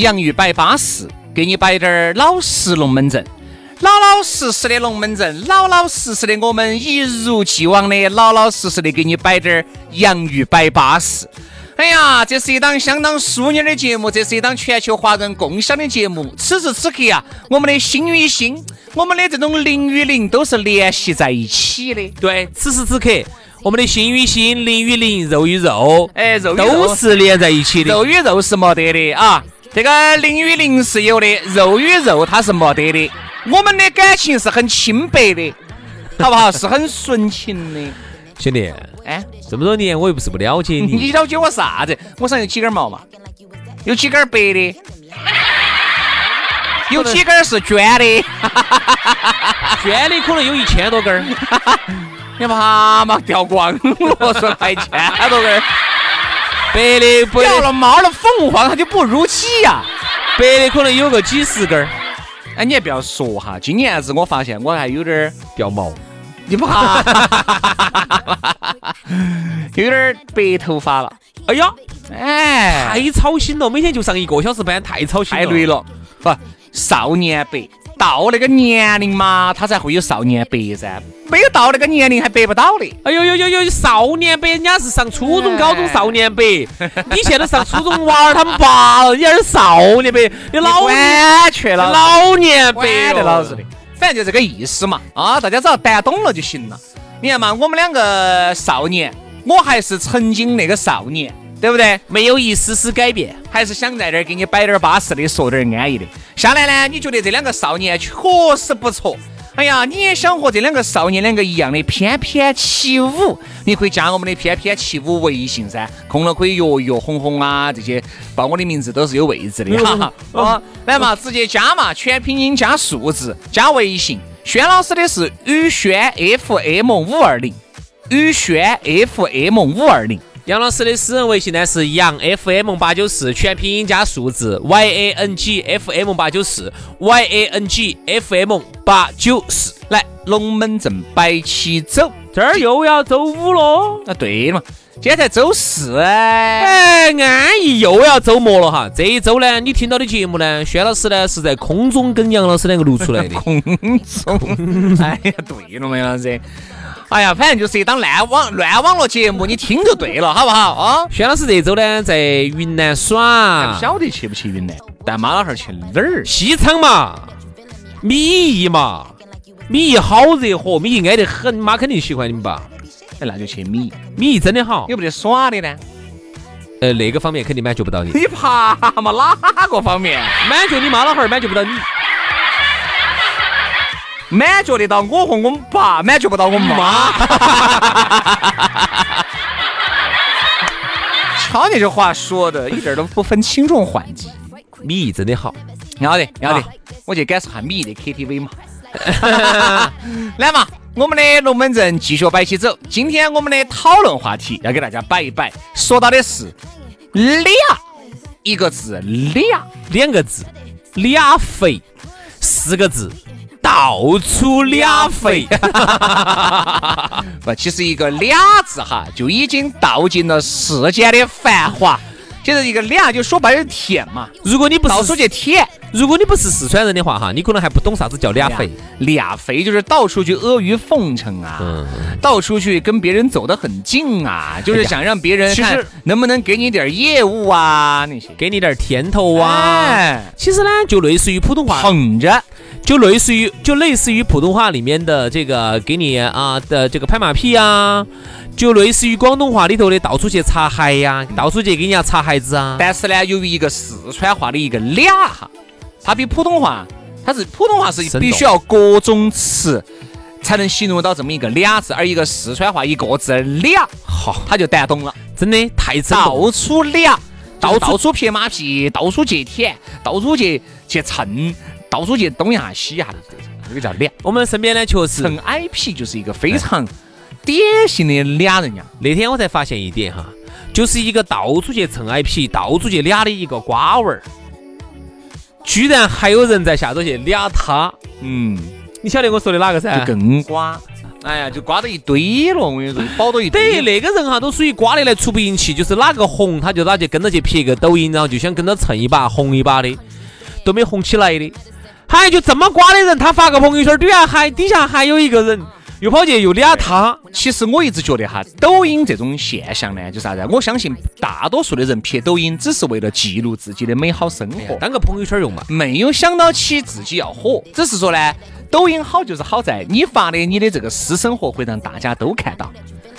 洋芋摆巴适，给你摆点儿老实龙门阵，老老实实的龙门阵，老老实实的我们一如既往的老老实实的给你摆点儿洋芋摆巴适。哎呀，这是一档相当淑女的节目，这是一档全球华人共享的节目。此时此刻啊，我们的心与心，我们的这种灵与灵都是联系在一起的。对，此时此刻，我们的心与心，灵与灵，肉与肉，哎，肉都是连在一起的。肉与肉是没得的啊。这个灵与灵是有的，肉与肉它是没得的。我们的感情是很清白的，好不好？是很纯情的。兄弟，哎，这么多年我又不是不了解你，你了解我啥子？我上有几根毛嘛？有几根白的，有几根是捐的，捐的可能有一千多根儿。你把嘛掉光了，说还一千多根儿。白的不掉了毛的凤凰它就不如鸡呀，白的可能有个几十根儿。哎，你也不要说哈，今年子我发现我还有点儿掉毛，你不怕，有点儿白头发了。哎呀，哎，太操心了，每天就上一个小时班，太操心太累了。不，少年白到那个年龄嘛，他才会有少年白噻。没有到那个年龄还白不到的。哎呦呦呦呦，少年白，人家是上初中、高中少年白，你现在上初中娃儿他们爸了，你还是少年白，你老 完全了，老年白的老子的，反正就这个意思嘛。啊，大家只要谈懂了就行了。你看嘛，我们两个少年，我还是曾经那个少年，对不对？没有一丝丝改变，还是想在这儿给你摆点巴适的，说点安逸的。下来呢，你觉得这两个少年确实不错。哎呀，你也想和这两个少年两个一样的翩翩起舞？你可以加我们的翩翩起舞微信噻，空了可以约一约红红啊，这些报我的名字都是有位置的哈。哦，来嘛，直接加嘛，全拼音加数字加微信。轩老师的是宇轩 FM 五二零，宇轩 FM 五二零。杨老师的私人微信呢是杨 FM 八九四，全拼音加数字 Y A N G F M 八九四 Y A N G F M 八九四。来，龙门阵摆起走，这儿又要周五了。啊，对了嘛，今天才周四哎，安逸又要周末了哈。这一周呢，你听到的节目呢，轩老师呢是在空中跟杨老师两个录出来的。空中，哎呀，对了嘛，杨老师。哎呀，反正就是一档烂网乱网络节目，你听就对了，好不好啊？轩老师这周呢在云南耍，不晓得去不去云南，但妈老汉儿去哪儿？西昌嘛，米易嘛，米易好热和，米易挨得很，妈肯定喜欢你们吧？哎，那就去米易，米易真的好。有没得耍的呢？呃，那个方面肯定满足不到你。你怕嘛？哪个方面？满足你妈老汉儿，满足不到你。满足得到我和我们爸，满足不到我们妈。瞧你这话说的，一点都不分轻重缓急。米易真的好，要得要得，我去感受下米易的 KTV 嘛。来嘛，我们的龙门阵继续摆起走。今天我们的讨论话题要给大家摆一摆，说到的是俩一个字，俩两个字，俩肥四个字。到处俩肥，不，其实一个俩字哈，就已经道尽了世间的繁华。其实一个俩就说白了舔嘛，如果你不到处去舔。如果你不是四川人的话哈，你可能还不懂啥子叫俩肥。俩肥就是到处去阿谀奉承啊，嗯到处去跟别人走得很近啊，就是想让别人看能不能给你点业务啊那些。给你点儿甜头啊！哎其实呢，就类似于普通话，捧着，就类似于就类似于普通话里面的这个给你啊的这个拍马屁啊，就类似于广东话里头的到处去擦鞋呀、到处去给人家擦鞋子啊。但是呢，由于一个四川话的一个俩哈，它比普通话，它是普通话是必须要各种词才能形容到这么一个俩字，而一个四川话一个字俩，好，他就弹懂了，真的太生动。到处俩，到到处到处拍马屁，到处去舔，到处去去蹭，到处去东一下西一下的这种，这个叫俩。我们身边呢，确实蹭 IP 就是一个非常典型的俩人呀。那天我才发现一点哈，就是一个到处去蹭 IP、到处去俩的一个瓜娃儿，居然还有人在下头去俩他。嗯，你晓得我说的哪个噻？就更瓜。哎呀，就瓜到一堆了，我跟你说，包到一堆等于。那个人哈，都属于瓜的来出不赢气，就是哪个红他就哪就跟着去拍个抖音，然后就想跟着蹭一把红一把的，都没红起来的。还就这么瓜的人，他发个朋友圈，底下还底下还有一个人又跑去又俩他，其实我一直觉得哈，抖音这种现象呢，就是啥子？我相信大多数的人拍抖音只是为了记录自己的美好生活，当个朋友圈用嘛。没有想到起自己要火。只是说呢，抖音好就是好在你发的你的这个私生活会让大家都看到，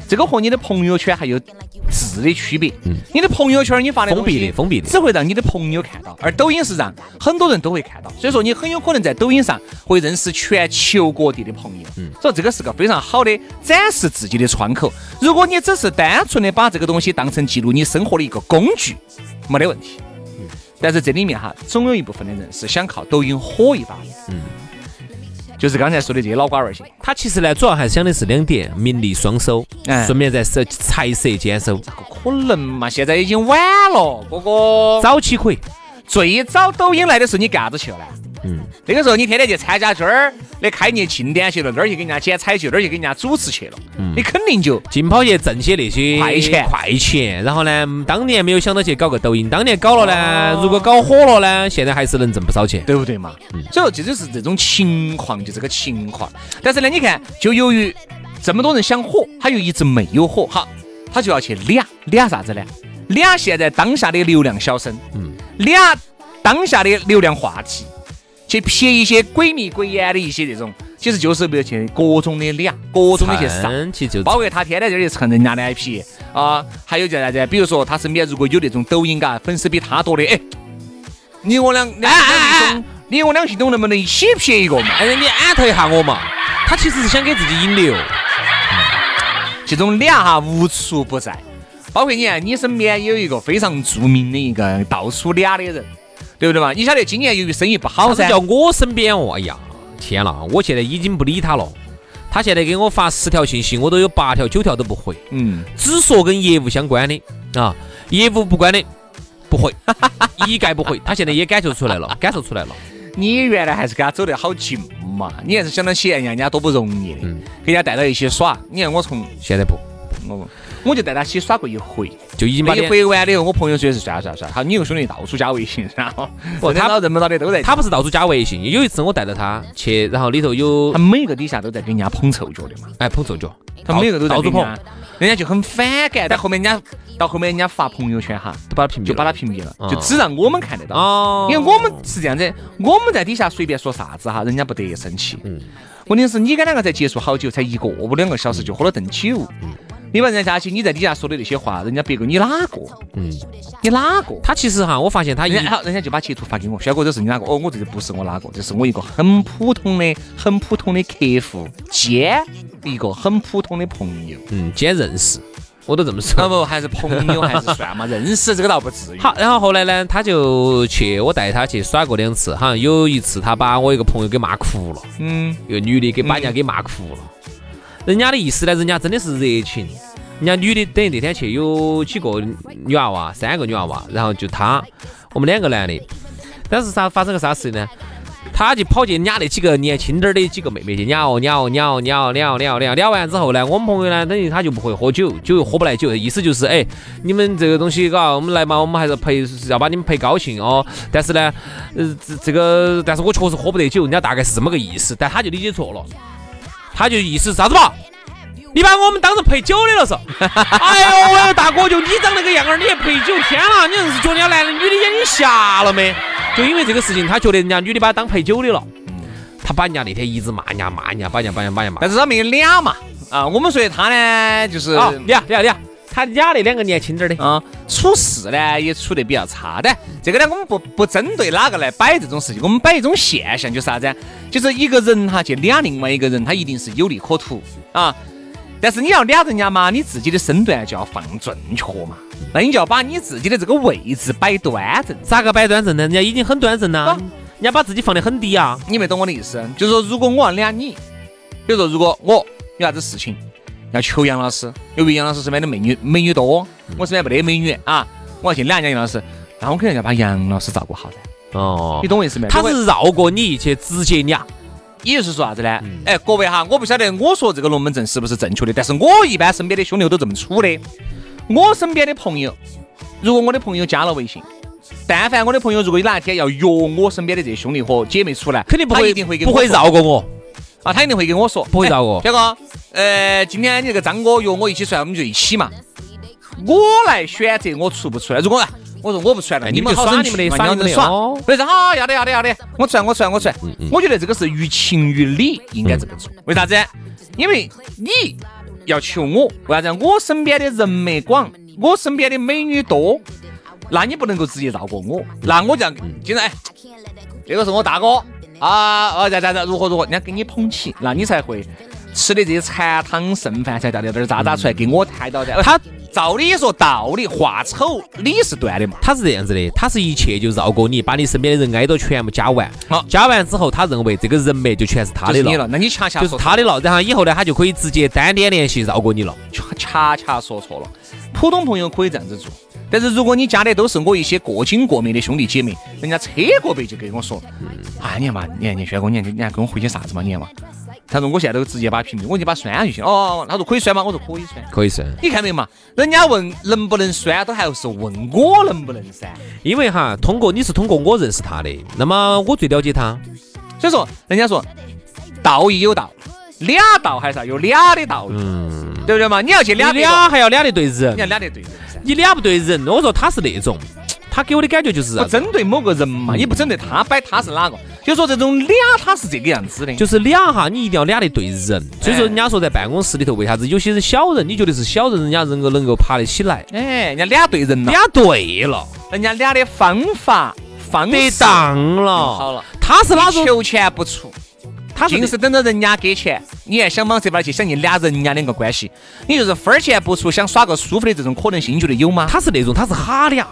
这个和你的朋友圈还有质的区别。嗯你的朋友圈你发的封闭的封闭的只会让你的朋友看到，而抖音是让很多人都会看到，所以说你很有可能在抖音上会认识全球各地的朋友。嗯，所以这个是个非常好的展示自己的窗口。如果你只是单纯的把这个东西当成记录你生活的一个工具，没得问题。但是这里面哈，总有一部分的人是想靠抖音火一把的。嗯，就是刚才说的这些老瓜儿些，他其实呢，主要还想的是两点：名利双收，哎顺便再是财色兼收。咋个可能嘛？现在已经晚了，哥哥。早期可以，最早抖音来的时候，你干啥子去了呢？嗯，那个时候你天天去参加这儿的开业庆典去了，那儿去给人家剪彩去，那儿去给人家主持去了，你肯定就尽跑去挣些那些快钱快钱。然后呢，当年没有想到去搞个抖音，当年搞了呢，如果搞火了呢，现在还是能挣不少钱。对不对嘛？所以说这就是这种情况，就这个情况。但是呢，你看，就由于这么多人想火，他又一直没有火，好，他就要去俩俩啥子呢？俩现在当下的流量小生，嗯，俩当下的流量话题，去撇一些鬼迷鬼眼的一些这种，其实就是为了去各种的俩，各种的去上。其实就包括他天天在这里蹭人家的 IP 啊，还有叫啥子？比如说他身边如果有那种抖音嘎粉丝比他多的，哎，你我俩两两系统，你我两系统能不能一起撇一个嘛？哎，你安特一下我嘛。他其实是想给自己引流，这种俩哈无处不在，包括你看你身边有一个非常著名的一个到处俩的人，对不对嘛？你晓得今年由于生意不好噻，叫我身边哦。哎呀，天呐，我现在已经不理他了。他现在给我发十条信息，我都有八条九条都不回，嗯，只说跟业务相关的啊，业务不关的不回，一概不回。他现在也感受出来了，感受出来了。你原来还是跟他走得好近嘛，你还是想到起人家人家多不容易的，嗯给人家带到一起耍。你看我从现在不，我我就带他一起耍过一回。就已经把那一脸回完了以后，我朋友说是算了算了算了，好，你有兄弟到处加微信，然后不他认到认不到的都在。他不是到处加微信。有一次我带着他去，然后里头有他每个底下都在给人家捧臭脚的嘛，哎捧臭脚，他每个都在到处捧人家，，就很反感。但后面人家到后面人家发朋友圈哈，都把他屏蔽，就把他屏蔽了，哦就只让我们看得到。哦，因为我们是这样子，我们在底下随便说啥子哈，人家不得生气。嗯问题是你跟两个才接触好久，才一个不两个小时就喝了顿酒。嗯你把人家加起，你在底下说的那些话，人家别个你哪个？嗯，你哪个？他其实哈，我发现他一人家好，人家就把截图发给我，轩哥，这是你哪个？哦，我这个不是我哪个，这是我一个很普通的、很普通的客户兼一个很普通的朋友。嗯，兼认识，我都这么那说。不还是朋友还是算嘛？认识这个倒不至于。好，然后后来呢，他就去我带他去耍过两次，好像有一次他把我一个朋友给骂哭了，嗯，一个女的给把人家给骂哭了。人家的意思呢，人家真的是热情。人家女的等于那天去有几个女娃娃，三个女娃娃，然后就他，我们两个男的。但是啥发生个啥事情呢？他就跑去撵那几个年轻点儿的几个妹妹去撵哦撵哦撵哦撵哦撵哦撵哦撵哦撵完之后呢，我们朋友呢，等于他就不会喝酒，酒又喝不来酒，意思就是哎，你们这个东西嘎，我们来嘛，我们还是陪要把你们陪高兴哦。但是呢，呃这这个，但是我确实喝不得酒，人家大概是这么个意思，但他就理解错了，他就意思啥子嘛？你把我们当成陪酒的了是？哎呦喂，大哥，就你长那个样儿，你还陪酒？天啦，你硬是觉得人家男的女的眼睛瞎了没？就因为这个事情，他觉得人家女的把他当陪酒的了。他把人家那天一直骂人家骂人家，把人家把人家把人家骂。但是他没有俩嘛。啊，我们说他呢，就是啊，俩俩俩，他俩那两个年轻点的啊，处事呢也处得比较差的。这个呢，我们不不针对哪个来摆这种事情，我们摆一种现象，就是啥子？就是一个人哈去俩另外一个人，他一定是有利可图啊。但是你要俩人家嘛，你自己的身段就要放正确嘛，那你就要把你自己的这个位置摆端正。咋个摆端正呢？人家已经很端正了，人家把自己放得很低啊。你没懂我的意思？就是说，如果我要俩你，比如说，如果我有啥子事情要求杨老师，由于杨老师身边的美女美女多，我身边没得美女啊，我要去揽人家杨老师，那我肯定要把杨老师照顾好噻。哦，你懂我意思没？他是绕过你去直接俩。也就是说啥子呢？哎，各位哈，我不晓得我说这个龙门阵是不是正确的，但是我一般身边的兄弟都这么处的。我身边的朋友，如果我的朋友加了微信，但凡我的朋友如果有哪一天要约我身边的这些兄弟和姐妹出来，肯定不会一定会不会绕过我啊，他一定会跟我说，不会绕过。表哥，呃，今天你这个张哥约我一起出来，我们就一起嘛。我来选择我出不出来。如果我说我不出来了，你们好耍你们的，耍你们的耍。为啥？好，要得要得要得，我出来我出来我出来。我觉得这个是于情于理应该这么做。为啥子？因为你要求我，为啥子？我身边的人脉广，我身边的美女多，那你不能够直接绕过我，那我就要经常哎，这个是我大哥啊，哦咋咋咋如何如何，人家给你捧起，那你才会吃的这些残汤剩饭才掉点点渣渣出来给我抬到的。他。照理说，道理话丑理是断的嘛。他是这样子的，他是一切就绕过你，把你身边的人挨到全部加完。好，加完之后，他认为这个人脉就全是他的了。那你恰恰就是他的了。然后以后呢，他就可以直接单点联系绕过你了。恰恰说错了。普通朋友可以这样子做，但是如果你加的都是我一些过亲过面的兄弟姐妹，人家车过背就跟我说：“啊，你看嘛，你看你轩哥，你看你还跟我回些啥子嘛？你看嘛。”他说：“我现在都直接把屏蔽，我就把删下就行。”哦，他说可以删吗？我说可以删，可以删。你看没嘛？人家问能不能删，都还是问我能不能删。因为哈，通过你是通过我认识他的，那么我最了解他。所以说，人家说道义有道，俩道还是要有俩的道理，嗯，对不对嘛？你要去俩俩还要俩的对人，你要俩的对人，你俩不对人，我说他是那种。他给我的感觉就是不针对某个人嘛，也不针对他摆他是哪个，就说这种俩他是这个样子的，就是俩哈，你一定要俩的对人。所以说人家说在办公室里头，为啥子有些人小人，你觉得是小人，人家能够能够爬得起来？哎，人家俩对人了，俩对了，人家俩的方法方得当了，好了。他是哪种求钱不出，他硬是等着人家给钱，你还想往这边去想你俩人家两个关系，你就是分钱不出，想耍个舒服的这种可能性，你觉得有吗？他是那种，他是哈俩。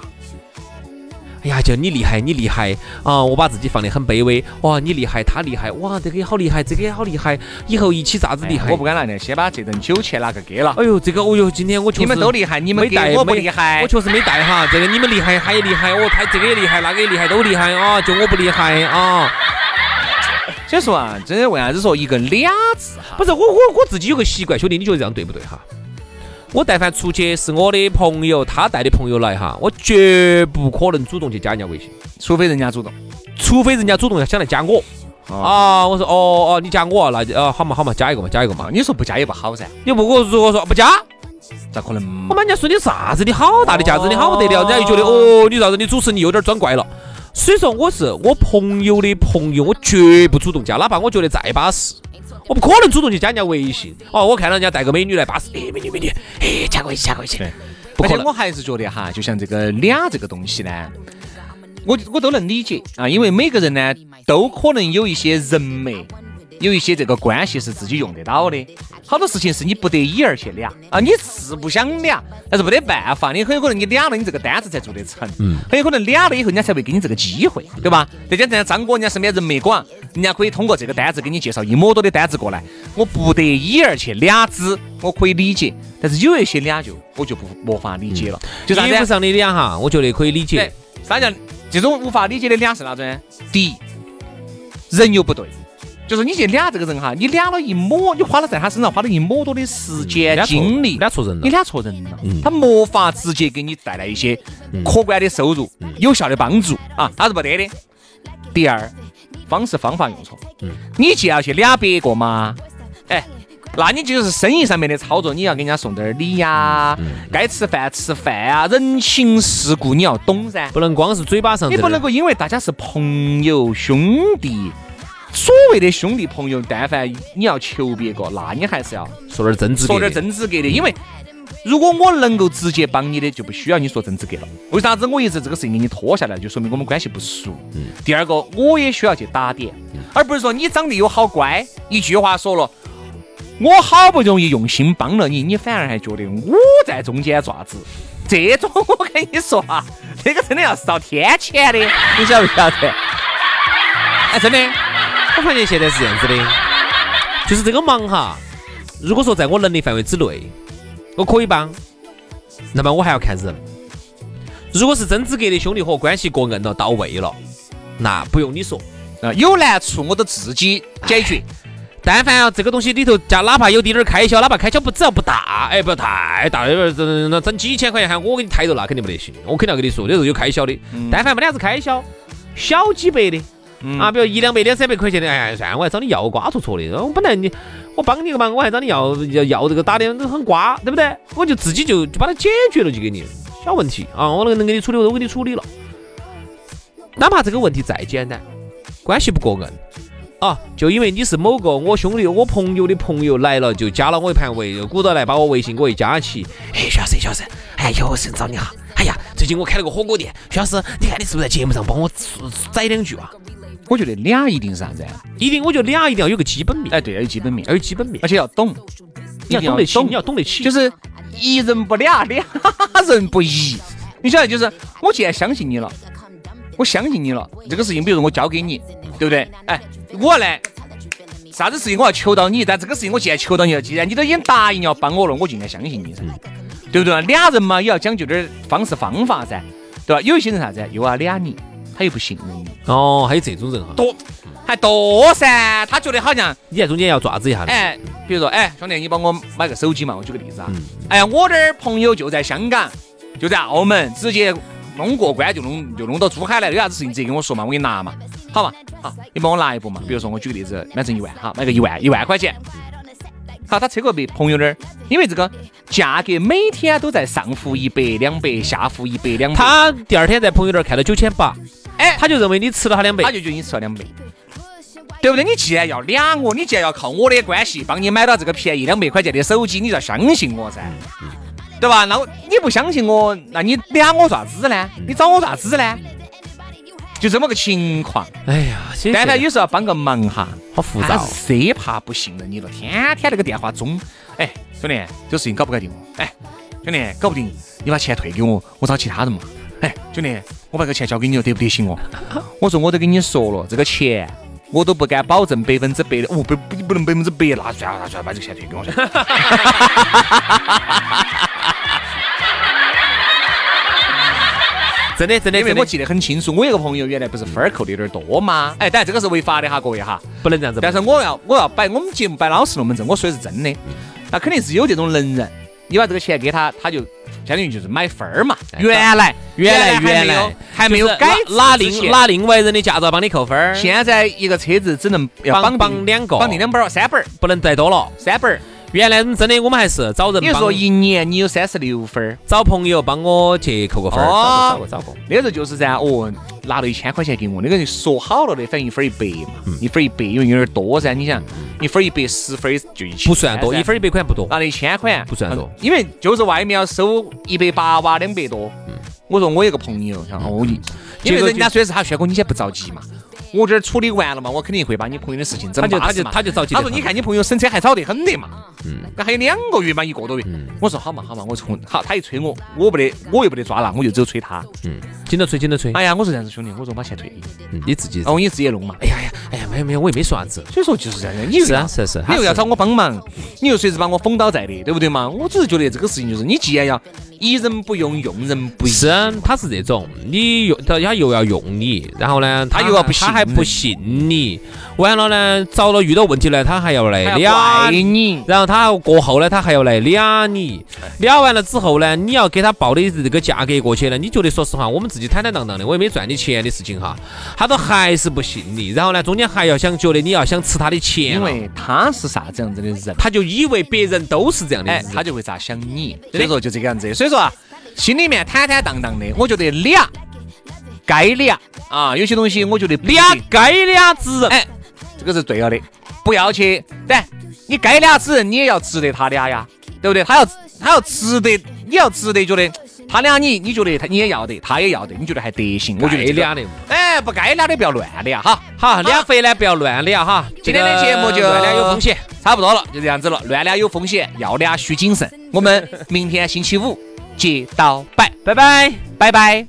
哎呀，就你厉害，你厉害啊！我把自己放得很卑微。哇，你厉害，他厉害。哇，这个也好厉害，这个也好厉害。以后一起咋子厉害？我不敢拿的，先把这顿酒钱拿个给了。哎呦，这个，哦呦，今天我确实你们都厉害，你们没带，我不厉害。我确实没带哈。这个你们厉害，他也厉害。哦，他这个也厉害，那个也厉害，都厉害啊！就我不厉害啊。所以说啊，真的为啥子说一个俩字哈？不是我，我我自己有个习惯，兄弟，你觉得这样对不对哈？我但凡出去是我的朋友，他带的朋友来哈，我绝不可能主动去加人家微信，除非人家主动，除非人家主动要想来加我。啊，我说哦哦，你加我，那就哦好嘛好嘛，加一个嘛，加一个嘛。你说不加也不好噻。你不我如果说不加，咋可能？我们人家说你啥子？你好大的架子，你好不得了，人家又觉得哦，你啥子？你主持你有点装怪了。所以说我是我朋友的朋友，我绝不主动加，哪怕我觉得再巴适。我不可能主动去加人家微信哦，我看到人家带个美女来巴适，哎，美女美女，哎，加个微信加个微信。而且我还是觉得哈，就像这个俩这个东西呢，我我都能理解啊，因为每个人呢都可能有一些人脉。有一些这个关系是自己用得到的，好多事情是你不得已而去俩啊，你是不想俩，但是没得办法，你很有可能你俩了，你这个单子才做得成，嗯，很有可能俩了以后，人家才会给你这个机会，对吧？再加上张哥，人家身边人脉广，人家可以通过这个单子给你介绍一模多的单子过来，我不得已而去俩子，我可以理解，但是有一些俩就我就不没法理解了，就衣服上的俩哈，我觉得可以理解。啥叫这种无法理解的俩是哪种？第一。人又不对。就是你去俩这个人哈，你俩了一抹，你花了在他身上花了一抹多的时间精力，俩错人了。你俩错人了，他没法直接给你带来一些可观的收入、有效的帮助。啊，他是不得的。第二，方式方法用错，你既要去俩别个嘛，哎，那你就是生意上面的操作，你要给人家送点儿礼呀，该吃饭吃饭啊，人情世故你要懂噻。不能光是嘴巴上。你不能够因为大家是朋友兄弟，所谓的兄弟朋友，但凡你要求别个，那你还是要说点真资格说点，真资格的，因为如果我能够直接帮你的，就不需要你说真资格了。为啥子我一直这个事情给你拖下来，就说明我们关系不熟。第二个，我也需要去打点，而不是说你长得又好乖，一句话说了。我好不容易用心帮了你，你反而还觉得我在中间爪子，这种我跟你说啊，这个真的要是遭天谴的，你晓不晓得？哎，真的，我发现现在是这样子的，就是这个忙哈，如果说在我能力范围之内，我可以帮，那么我还要看人。如果是真资格的兄弟伙，关系过硬了，到位了，那不用你说。啊，有难处我都自己解决。但凡啊这个东西里头加，哪怕有滴点儿开销，哪怕开销不只要不大，哎，不要太大，那边整那整几千块钱，喊我给你抬头，那肯定不得行。我肯定要跟你说，这是有开销的。但凡没得啥子开销，小几百的啊，比如一两百、两三百块钱的，哎，算我还找你要瓜戳戳的。我本来你我帮你个忙，我还找你要要要这个打的都很瓜，对不对？我就自己就就把它解决了，就给你小问题啊，我能能给你处理，我都给你处理了。哪怕这个问题再简单，关系不过硬。啊，就因为你是某个我兄弟、我朋友的朋友来了，就加了我一盘微，鼓捣来把我微信给我一加起。哎，徐老师，徐老师，哎，有事找你哈。哎呀，最近我开了个火锅店，徐老师，你看你是不是在节目上帮我宰两句啊？我觉得俩一定是啥子啊？一定，我觉得俩一定要有个基本面，哎，对，要有基本面，要有基本面而，且要懂，你要懂得起，你要懂得起，就是一人不俩，俩 人不一。你晓得，就是我既然相信你了，我相信你了，这个事情，比如说我交给你，对不对？哎，我呢，啥子事情我要求到你，但这个事情我既然求到你了，既然你都已经答应要帮我了，我就应该相信你噻，对不对？俩人嘛，也要讲究点儿方式方法噻，对吧？有一些人啥子，又要俩你，他又不信任你，哦，还有这种人哈，多还多噻，他觉得好像。你在中间要爪子一下。哎，比如说，哎，兄弟，你帮我买个手机嘛？我举个例子啊。哎呀，我这儿朋友就在香港，就在澳门，直接弄过关就弄就弄到珠海来，有啥子事情直接跟我说嘛，我给你拿嘛，好嘛？好，你帮我拿一部嘛。比如说，我举个例子，买成一万，好，买个一万一万块钱。好，他车过被朋友那儿，因为这个价格每天都在上浮一百两百，下浮一百两百，他第二天在朋友那儿看到九千八，哎，他就认为你吃了他两百他。就觉得你吃了两百，对不对？你既然要俩我，你既然要靠我的关系帮你买到这个便宜两百块钱的手机，你就要相信我噻，对吧？那我你不相信我，那你俩我咋子呢？你找我咋子呢？就这么个情况。哎呀，但凡有时候要帮个忙哈，好复杂是生怕不信任你了，天天那个电话中，哎，兄弟，这个事情搞不搞定？哎，兄弟，搞不定，你把钱退给我，我找其他人嘛。哎，兄弟，我把这个钱交给你了，得不得行哦？我说我都跟你说了，这个钱我都不敢保证百分之百的，哦，不不不能百分之百，那算了，那算了，把这个钱退给我。真的真的真的因为我记得很清楚，我有个朋友原来不是分儿扣的有点多吗？哎，当然这个是违法的哈，各位哈。不能这样子。但是我要我要摆我们节目摆老实龙门阵，我说的是真的，那肯定是有这种能人，你把这个钱给他，他就相当于就是买分儿嘛。原来原来原来还没有改拿另拿另外人的驾照帮你扣分儿，现在一个车子只能要绑绑绑两个绑定两本儿、三本儿、不能再多了。三本儿。原来真的我们还是找人帮比如说一年你有三十六分儿，找朋友帮我去扣个分儿，哦。找过找过找过。那时候就是噻，哦，拿了一千块钱给我，那个人说好了的，反正一分儿一百嘛，嗯。一分儿一百，因为有点多噻。你想，一分儿一百，十分儿就一千，不算多，一分儿一百块不多。拿了一千块，不算多。嗯。因为就是外面要收一百八哇两百多。我说我有个朋友，像哦你，因为人家虽然是他轩哥，你先不着急嘛，我这儿处理完了嘛，我肯定会把你朋友的事情整他就他就他就着急他说你看你朋友审车还早得很的嘛，嗯，那还有两个月嘛，一个多月。我说好嘛好嘛，我从好他一催我，我不得我又不得抓了，我就只有催他。嗯，紧着催，紧着催。哎呀，我说这样子兄弟，我说我把钱退给你，嗯你自己。哦你自己弄嘛。哎呀呀，哎呀，没有没有，我也没说啥子。所以说就是这样，你又要是啊是是，你又要找我帮忙，你又随时把我封倒在的，对不对嘛？我只是觉得这个事情就是，你既然要疑人不用，用人不疑。是，他是这种，你用他他又要用你，然后呢，他又要不信他还不信你，完了呢，遭了遇到问题呢，他还要来还要俩你，然后他过后呢，他还要来俩你，俩完了之后呢，你要给他报的这个价格过去呢，你觉得说实话，我们自己坦坦荡荡的，我也没赚你钱的事情哈，他都还是不信你，然后呢，中间还要想觉得你要想吃他的钱，因为他是啥子样子的人，他就以为别人都是这样的他就会咋想你，所以说就这个样子。所以说啊，心里面坦坦荡荡的，我觉得俩该俩啊，有些东西我觉得俩该俩之人，哎，这个是对了的，不要去，但你该俩之人，你也要值得他俩呀，对不对？他要他要值得，你要值得觉得他俩你你觉得他你也要得，他也要得，你觉得还得行？我觉得俩的，哎，不该俩的不要乱俩哈。好，俩肥呢不要乱俩哈，今天的节目就乱俩有风险。，差不多了，就这样子了。乱俩有风险，要俩需谨慎。我们明天星期五接到拜拜拜拜拜拜。